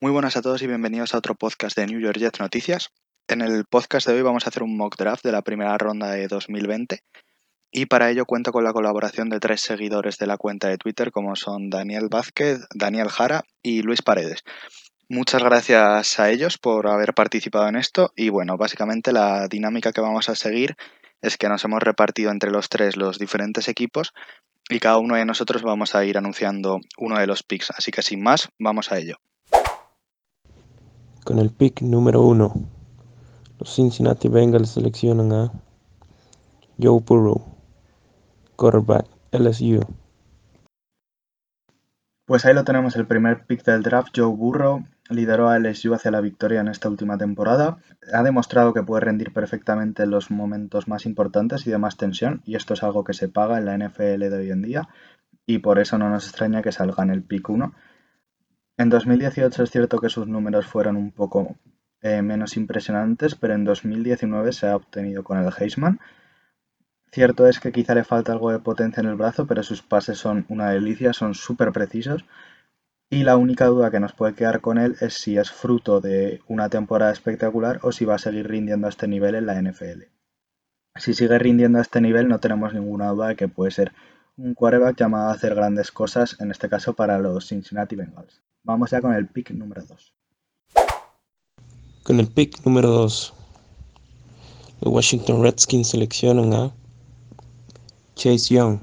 Muy buenas a todos y bienvenidos a otro podcast de New York Jets Noticias. En el podcast de hoy vamos a hacer un mock draft de la primera ronda de 2020 y para ello cuento con la colaboración de tres seguidores de la cuenta de Twitter como son Daniel Vázquez, Daniel Jara y Luis Paredes. Muchas gracias a ellos por haber participado en esto y bueno, básicamente la dinámica que vamos a seguir es que nos hemos repartido entre los tres los diferentes equipos y cada uno de nosotros vamos a ir anunciando uno de los picks, así que sin más, vamos a ello. Con el pick número uno, los Cincinnati Bengals seleccionan a Joe Burrow quarterback, LSU. Pues ahí lo tenemos, el primer pick del draft, Joe Burrow, lideró a LSU hacia la victoria en esta última temporada. Ha demostrado que puede rendir perfectamente en los momentos más importantes y de más tensión, y esto es algo que se paga en la NFL de hoy en día, y por eso no nos extraña que salga en el pick 1. En 2018 es cierto que sus números fueron un poco eh, menos impresionantes, pero en 2019 se ha obtenido con el Heisman Cierto es que quizá le falta algo de potencia en el brazo, pero sus pases son una delicia, son súper precisos. Y la única duda que nos puede quedar con él es si es fruto de una temporada espectacular o si va a seguir rindiendo a este nivel en la NFL. Si sigue rindiendo a este nivel, no tenemos ninguna duda de que puede ser un quarterback llamado a hacer grandes cosas, en este caso para los Cincinnati Bengals. Vamos ya con el pick número 2. Con el pick número 2, los Washington Redskins seleccionan a Chase Young,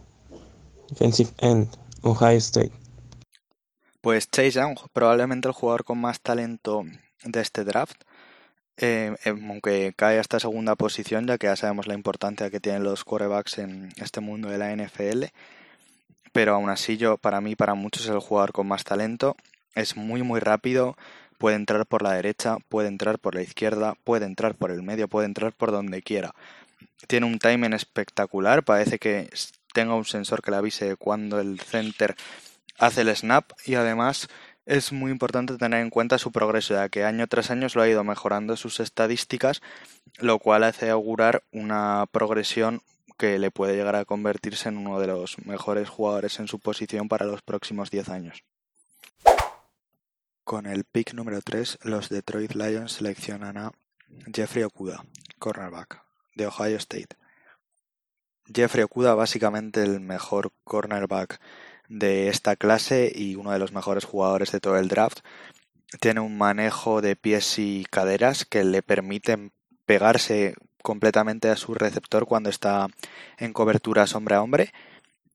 defensive end, Ohio State. Pues Chase Young, probablemente el jugador con más talento de este draft, eh, em, aunque cae a esta segunda posición, ya que ya sabemos la importancia que tienen los quarterbacks en este mundo de la NFL. Pero aún así, yo, para mí, para muchos, es el jugador con más talento. Es muy, muy rápido. Puede entrar por la derecha, puede entrar por la izquierda, puede entrar por el medio, puede entrar por donde quiera tiene un timing espectacular, parece que tenga un sensor que le avise cuando el center hace el snap y además es muy importante tener en cuenta su progreso, ya que año tras año lo ha ido mejorando sus estadísticas, lo cual hace augurar una progresión que le puede llegar a convertirse en uno de los mejores jugadores en su posición para los próximos 10 años. Con el pick número 3, los Detroit Lions seleccionan a Jeffrey Okuda, cornerback de Ohio State. Jeffrey Okuda, básicamente el mejor cornerback de esta clase y uno de los mejores jugadores de todo el draft. Tiene un manejo de pies y caderas que le permiten pegarse completamente a su receptor cuando está en cobertura hombre a hombre.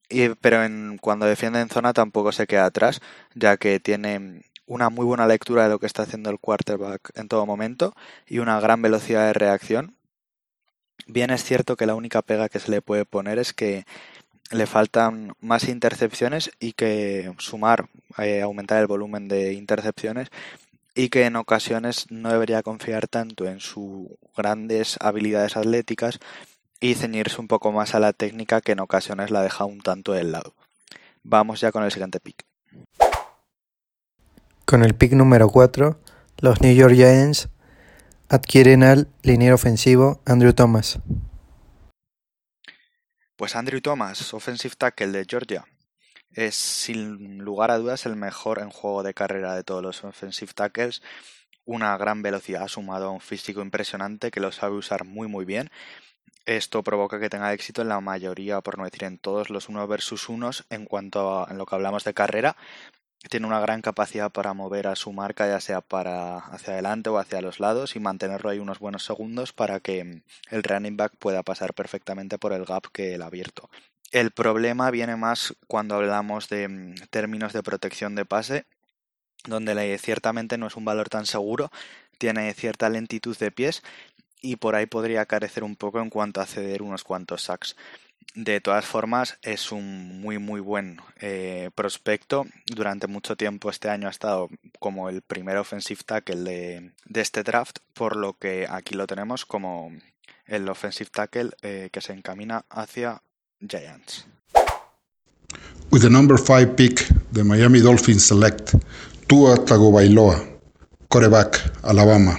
Y, pero cuando defiende en zona tampoco se queda atrás, ya que tiene una muy buena lectura de lo que está haciendo el quarterback en todo momento y una gran velocidad de reacción Bien es cierto que la única pega que se le puede poner es que le faltan más intercepciones y que sumar, eh, aumentar el volumen de intercepciones y que en ocasiones no debería confiar tanto en sus grandes habilidades atléticas y ceñirse un poco más a la técnica que en ocasiones la deja un tanto del lado. Vamos ya con el siguiente pick. Con el pick número 4, los New York Giants adquieren al liniero ofensivo Andrew Thomas. Pues Andrew Thomas, offensive tackle de Georgia, es sin lugar a dudas el mejor en juego de carrera de todos los offensive tackles. Una gran velocidad sumado a un físico impresionante que lo sabe usar muy muy bien. Esto provoca que tenga éxito en la mayoría, por no decir en todos los uno versus unos en cuanto a lo que hablamos de carrera, tiene una gran capacidad para mover a su marca, ya sea para hacia adelante o hacia los lados, y mantenerlo ahí unos buenos segundos para que el running back pueda pasar perfectamente por el gap que él ha abierto. El problema viene más cuando hablamos de mm, términos de protección de pase, donde ciertamente no es un valor tan seguro, tiene cierta lentitud de pies y por ahí podría carecer un poco en cuanto a ceder unos cuantos sacks. De todas formas, es un muy muy buen eh, prospecto. Durante mucho tiempo este año ha estado como el primer offensive tackle de, de este draft, por lo que aquí lo tenemos como el offensive tackle eh, que se encamina hacia Giants. With the number 5 pick, the Miami Dolphins select Tua Tagovailoa, coreback, Alabama.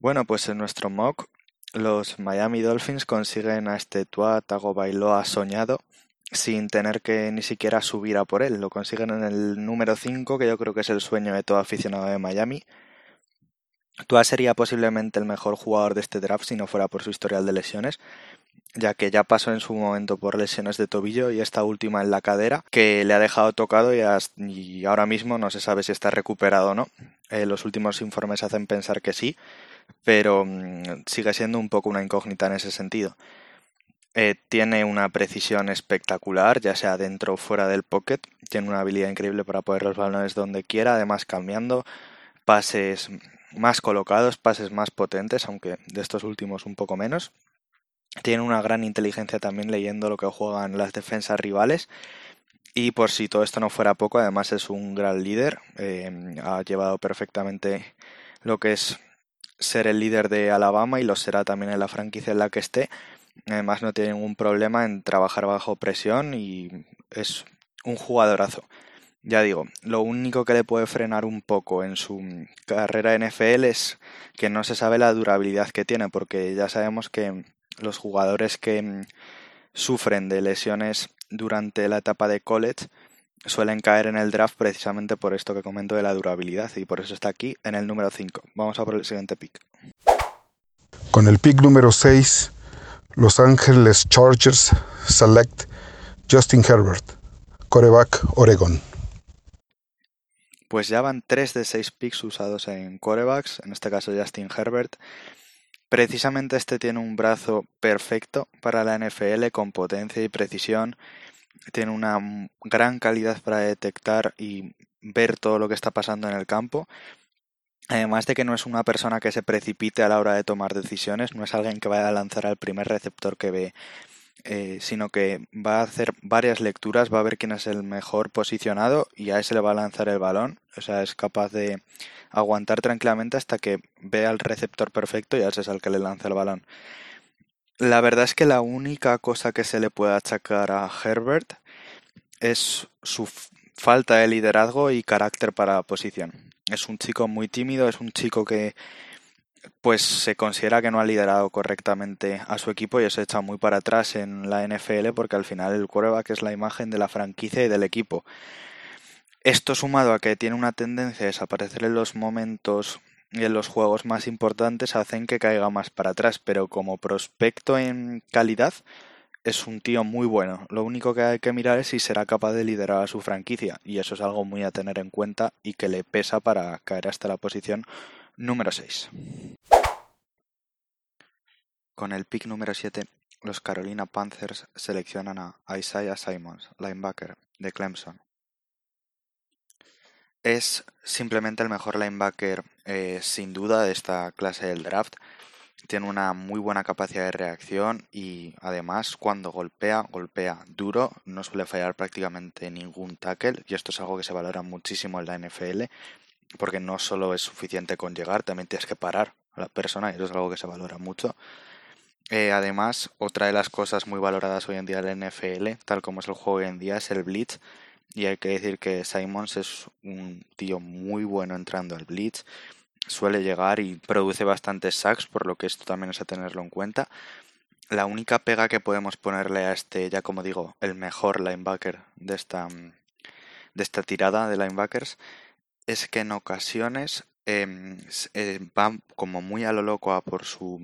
Bueno, pues en nuestro mock los Miami Dolphins consiguen a este Tua Tagovailoa soñado sin tener que ni siquiera subir a por él. Lo consiguen en el número 5, que yo creo que es el sueño de todo aficionado de Miami. Tua sería posiblemente el mejor jugador de este draft si no fuera por su historial de lesiones, ya que ya pasó en su momento por lesiones de tobillo y esta última en la cadera, que le ha dejado tocado y, ahora mismo no se sabe si está recuperado o no. Eh, los últimos informes hacen pensar que sí, pero mm, sigue siendo un poco una incógnita en ese sentido. Eh, tiene una precisión espectacular, ya sea dentro o fuera del pocket. Tiene una habilidad increíble para poner los balones donde quiera, además cambiando pases más colocados, pases más potentes, aunque de estos últimos un poco menos. Tiene una gran inteligencia también leyendo lo que juegan las defensas rivales. Y por si todo esto no fuera poco, además es un gran líder. Eh, ha llevado perfectamente lo que es ser el líder de Alabama y lo será también en la franquicia en la que esté. Además no tiene ningún problema en trabajar bajo presión y es un jugadorazo. Ya digo, lo único que le puede frenar un poco en su carrera NFL es que no se sabe la durabilidad que tiene, porque ya sabemos que los jugadores que sufren de lesiones durante la etapa de college suelen caer en el draft precisamente por esto que comento de la durabilidad y por eso está aquí en el número 5. Vamos a por el siguiente pick. Con el pick número 6 los Ángeles Chargers select Justin Herbert, coreback Oregon. Pues ya van 3 de 6 picks usados en corebacks, en este caso Justin Herbert. Precisamente este tiene un brazo perfecto para la NFL con potencia y precisión. Tiene una gran calidad para detectar y ver todo lo que está pasando en el campo Además de que no es una persona que se precipite a la hora de tomar decisiones, no es alguien que vaya a lanzar al primer receptor que ve, eh, sino que va a hacer varias lecturas, va a ver quién es el mejor posicionado y a ese le va a lanzar el balón. O sea, es capaz de aguantar tranquilamente hasta que vea al receptor perfecto y a ese es al que le lanza el balón. La verdad es que la única cosa que se le puede achacar a Herbert es su falta de liderazgo y carácter para la posición. Es un chico muy tímido, es un chico que pues se considera que no ha liderado correctamente a su equipo y eso echa muy para atrás en la NFL porque al final el quarterback es la imagen de la franquicia y del equipo. Esto sumado a que tiene una tendencia a desaparecer en los momentos y en los juegos más importantes hacen que caiga más para atrás, pero como prospecto en calidad es un tío muy bueno. Lo único que hay que mirar es si será capaz de liderar a su franquicia. Y eso es algo muy a tener en cuenta y que le pesa para caer hasta la posición número 6. Con el pick número 7, los Carolina Panthers seleccionan a Isaiah Simons, linebacker de Clemson. Es simplemente el mejor linebacker eh, sin duda de esta clase del draft tiene una muy buena capacidad de reacción y además cuando golpea, golpea duro, no suele fallar prácticamente ningún tackle y esto es algo que se valora muchísimo en la NFL porque no solo es suficiente con llegar, también tienes que parar a la persona y eso es algo que se valora mucho. Eh, además, otra de las cosas muy valoradas hoy en día en la NFL, tal como es el juego hoy en día, es el blitz. Y hay que decir que Simons es un tío muy bueno entrando al blitz suele llegar y produce bastantes sacks, por lo que esto también es a tenerlo en cuenta. La única pega que podemos ponerle a este, ya como digo, el mejor linebacker de esta, de esta tirada de linebackers, es que en ocasiones eh, va como muy a lo loco a por su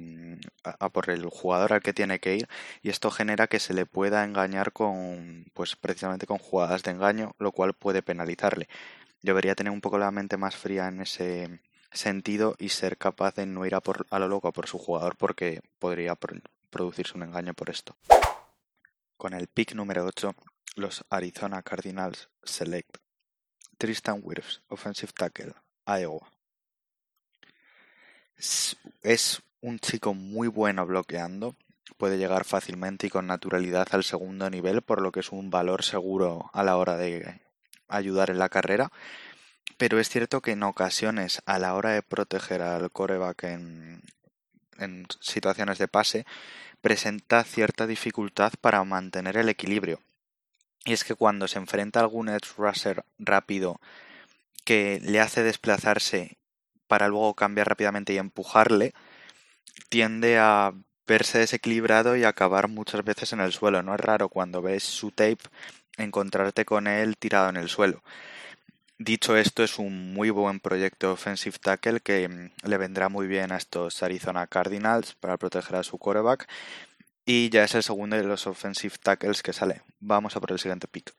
a, por el jugador al que tiene que ir y esto genera que se le pueda engañar con pues precisamente con jugadas de engaño lo cual puede penalizarle debería tener un poco la mente más fría en ese sentido y ser capaz de no ir a, por, a lo loco a por su jugador porque podría producirse un engaño por esto. Con el pick número 8, los Arizona Cardinals select Tristan Wirfs, offensive tackle, Iowa. Es un chico muy bueno bloqueando, puede llegar fácilmente y con naturalidad al segundo nivel, por lo que es un valor seguro a la hora de ayudar en la carrera pero es cierto que en ocasiones, a la hora de proteger al coreback en, situaciones de pase, presenta cierta dificultad para mantener el equilibrio. Y es que cuando se enfrenta a algún edge rusher rápido que le hace desplazarse para luego cambiar rápidamente y empujarle, tiende a verse desequilibrado y acabar muchas veces en el suelo. No es raro cuando ves su tape encontrarte con él tirado en el suelo. Dicho esto, es un muy buen proyecto offensive tackle que mm, le vendrá muy bien a estos Arizona Cardinals para proteger a su quarterback y ya es el segundo de los offensive tackles que sale. Vamos a por el siguiente pick.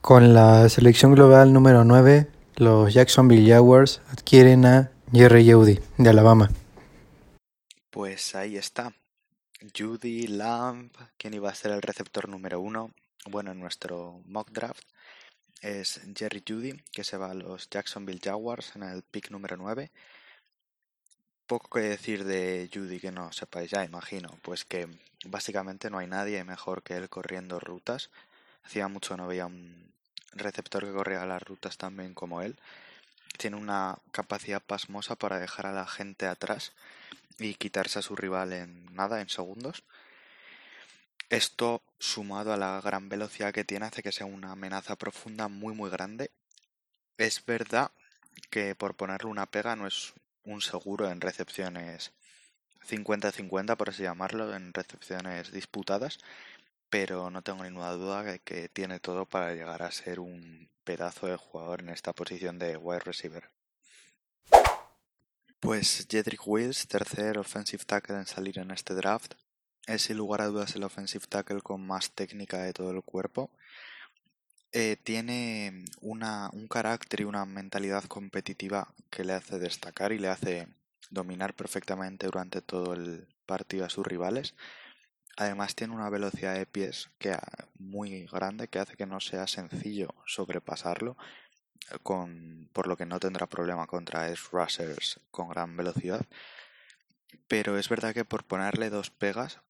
Con la selección global número 9, los Jacksonville Jaguars adquieren a Jerry Judy de Alabama. Pues ahí está. Judy Lamb, quien iba a ser el receptor número uno, bueno, en nuestro mock draft, es Jerry Judy, que se va a los Jacksonville Jaguars en el pick número 9. Poco que decir de Judy que no sepáis ya, imagino, pues que básicamente no hay nadie mejor que él corriendo rutas. Hacía mucho no veía un receptor que corría las rutas tan bien como él. Tiene una capacidad pasmosa para dejar a la gente atrás y quitarse a su rival en nada, en segundos. Esto, sumado a la gran velocidad que tiene, hace que sea una amenaza profunda muy muy grande. Es verdad que por ponerle una pega no es un seguro en recepciones 50-50, por así llamarlo, en recepciones disputadas, pero no tengo ninguna duda de que tiene todo para llegar a ser un pedazo de jugador en esta posición de wide receiver. Pues Jedrick Wills, tercer offensive tackle en salir en este draft, es sin lugar a dudas el offensive tackle con más técnica de todo el cuerpo. Eh, tiene una, un carácter y una mentalidad competitiva que le hace destacar y le hace dominar perfectamente durante todo el partido a sus rivales. Además tiene una velocidad de pies que, muy grande que hace que no sea sencillo sobrepasarlo por lo que no tendrá problema contra s rushers con gran velocidad. Pero es verdad que por ponerle dos pegas,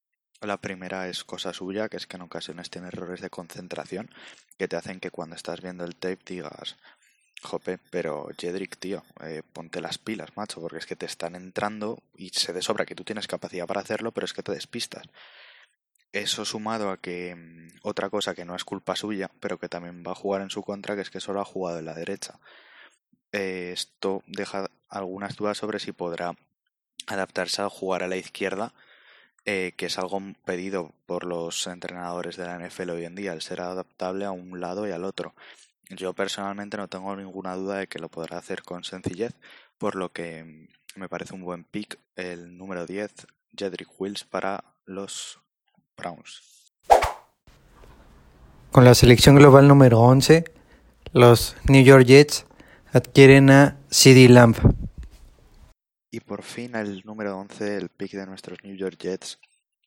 la primera es cosa suya, que es que en ocasiones tiene errores de concentración que te hacen que cuando estás viendo el tape digas, jope, pero Jedrick, tío, eh, ponte las pilas, macho, porque es que te están entrando y se de sobra que tú tienes capacidad para hacerlo, pero es que te despistas. Eso sumado a que mm, otra cosa que no es culpa suya, pero que también va a jugar en su contra, que es que solo ha jugado en la derecha. Eh, esto deja algunas dudas sobre si podrá adaptarse a jugar a la izquierda, eh, que es algo pedido por los entrenadores de la NFL hoy en día, el ser adaptable a un lado y al otro. Yo personalmente no tengo ninguna duda de que lo podrá hacer con sencillez, por lo que mm, me parece un buen pick el número 10, Jedrick Wills, para los con la selección global número 11, los New York Jets adquieren a CD Lamb. Y por fin el número 11, el pick de nuestros New York Jets,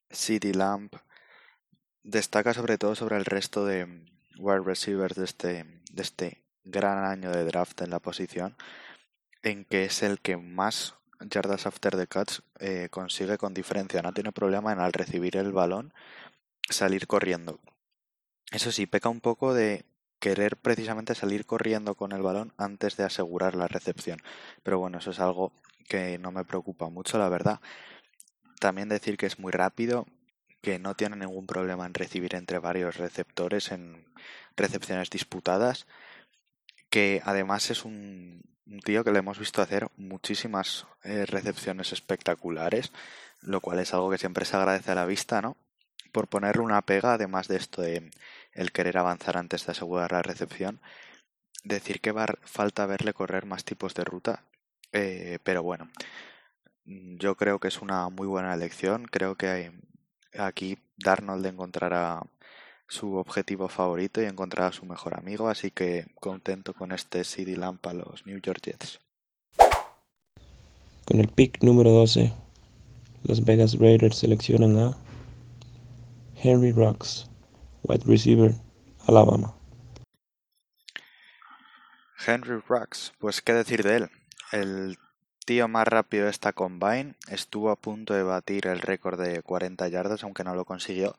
CD Lamb, destaca sobre todo sobre el resto de wide receivers de este, de este gran año de draft en la posición, en que es el que más yardas after the catch eh, consigue con diferencia. No tiene problema en al recibir el balón salir corriendo. Eso sí, peca un poco de querer precisamente salir corriendo con el balón antes de asegurar la recepción. Pero bueno, eso es algo que no me preocupa mucho, la verdad. También decir que es muy rápido, que no tiene ningún problema en recibir entre varios receptores en recepciones disputadas, que además es un, un tío que le hemos visto hacer muchísimas eh, recepciones espectaculares, lo cual es algo que siempre se agradece a la vista, ¿no? Por ponerle una pega, además de esto de el querer avanzar antes de asegurar la recepción, decir que va falta verle correr más tipos de ruta, eh, pero bueno, yo creo que es una muy buena elección, creo que aquí Darnold encontrará su objetivo favorito y encontrar a su mejor amigo, así que contento con este CD Lamp a los New York Jets. Con el pick número 12, los Vegas Raiders seleccionan a Henry Rocks, wide receiver, Alabama. Henry Rocks, pues qué decir de él. El tío más rápido de esta combine estuvo a punto de batir el récord de 40 yardas, aunque no lo consiguió,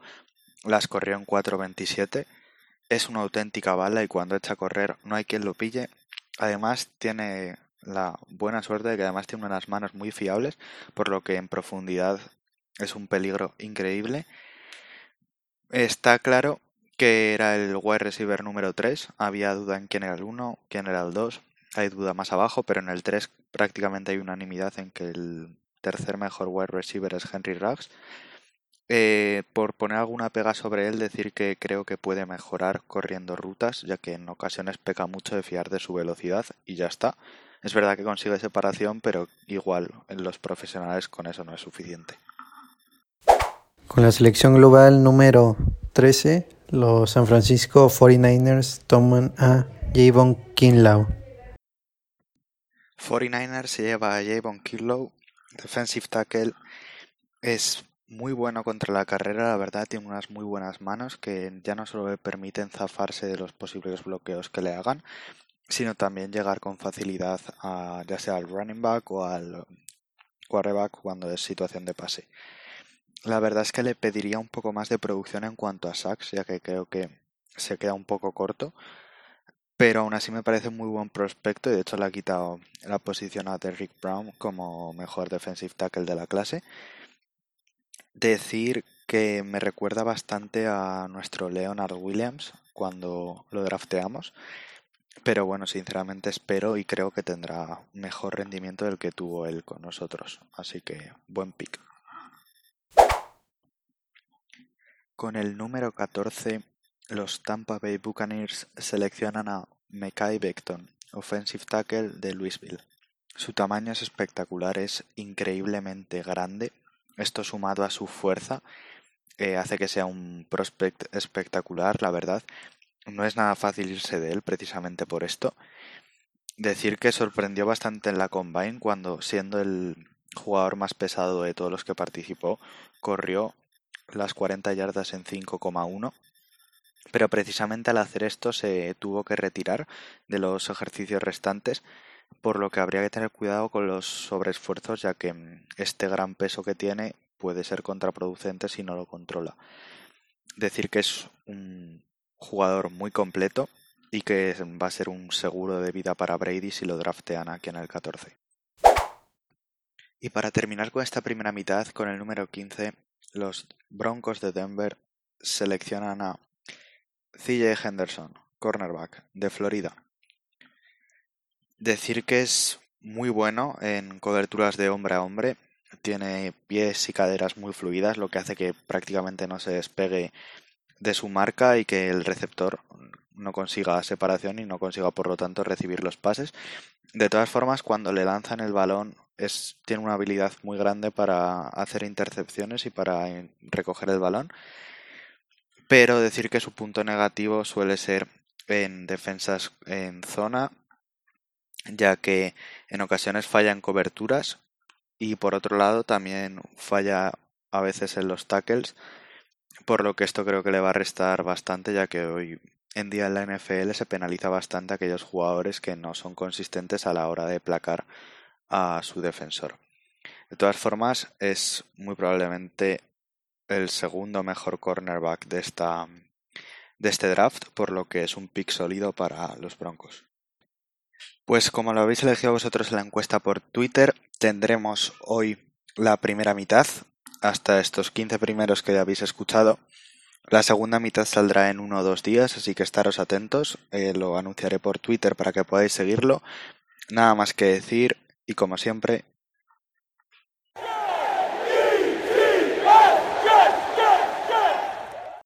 las corrió en 4.27. Es una auténtica bala y cuando echa a correr no hay quien lo pille. Además tiene la buena suerte de que además tiene unas manos muy fiables, por lo que en profundidad es un peligro increíble. Está claro que era el wide receiver número 3. Había duda en quién era el 1, quién era el 2. Hay duda más abajo, pero en el 3 prácticamente hay unanimidad en que el tercer mejor wide receiver es Henry Ruggs. Eh, por poner alguna pega sobre él, decir que creo que puede mejorar corriendo rutas, ya que en ocasiones peca mucho de fiar de su velocidad y ya está. Es verdad que consigue separación, pero igual en los profesionales con eso no es suficiente. Con la selección global número 13, los San Francisco 49ers toman a Javon Kinlaw. 49ers se lleva a Javon Kinlaw, defensive tackle. Es muy bueno contra la carrera, la verdad, tiene unas muy buenas manos que ya no solo le permiten zafarse de los posibles bloqueos que le hagan, sino también llegar con facilidad a ya sea al running back o al quarterback cuando es situación de pase. La verdad es que le pediría un poco más de producción en cuanto a sacks, ya que creo que se queda un poco corto, pero aún así me parece muy buen prospecto y de hecho le ha quitado la posición a Derrick Brown como mejor defensive tackle de la clase decir que me recuerda bastante a nuestro Leonard Williams cuando lo drafteamos. Pero bueno, sinceramente espero y creo que tendrá mejor rendimiento del que tuvo él con nosotros. Así que buen pick. Con el número 14, los Tampa Bay Buccaneers seleccionan a Mekai Beckton, offensive tackle de Louisville. Su tamaño es espectacular, es increíblemente grande esto sumado a su fuerza eh, hace que sea un prospect espectacular, la verdad. No es nada fácil irse de él precisamente por esto. Decir que sorprendió bastante en la Combine cuando, siendo el jugador más pesado de todos los que participó, corrió las 40 yardas en 5,1. Pero precisamente al hacer esto se tuvo que retirar de los ejercicios restantes por lo que habría que tener cuidado con los sobreesfuerzos ya que mm, este gran peso que tiene puede ser contraproducente si no lo controla. Decir que es un jugador muy completo y que va a ser un seguro de vida para Brady si lo draftean aquí en el 14. Y para terminar con esta primera mitad, con el número 15, los Broncos de Denver seleccionan a CJ Henderson, cornerback de Florida. Decir que es muy bueno en coberturas de hombre a hombre. Tiene pies y caderas muy fluidas, lo que hace que prácticamente no se despegue de su marca y que el receptor no consiga separación y no consiga por lo tanto recibir los pases. De todas formas, cuando le lanzan el balón es, tiene una habilidad muy grande para hacer intercepciones y para recoger el balón. Pero decir que su punto negativo suele ser en defensas en zona ya que en ocasiones falla en coberturas y por otro lado también falla a veces en los tackles, por lo que esto creo que le va a restar bastante, ya que hoy en día en la NFL se penaliza bastante a aquellos jugadores que no son consistentes a la hora de placar a su defensor. De todas formas, es muy probablemente el segundo mejor cornerback de esta de este draft, por lo que es un pick sólido para los Broncos. Pues como lo habéis elegido vosotros en la encuesta por Twitter, tendremos hoy la primera mitad, hasta estos 15 primeros que habéis escuchado. La segunda mitad saldrá en uno o dos días, así que estaros atentos. Eh, lo anunciaré por Twitter para que podáis seguirlo. Nada más que decir, y como siempre,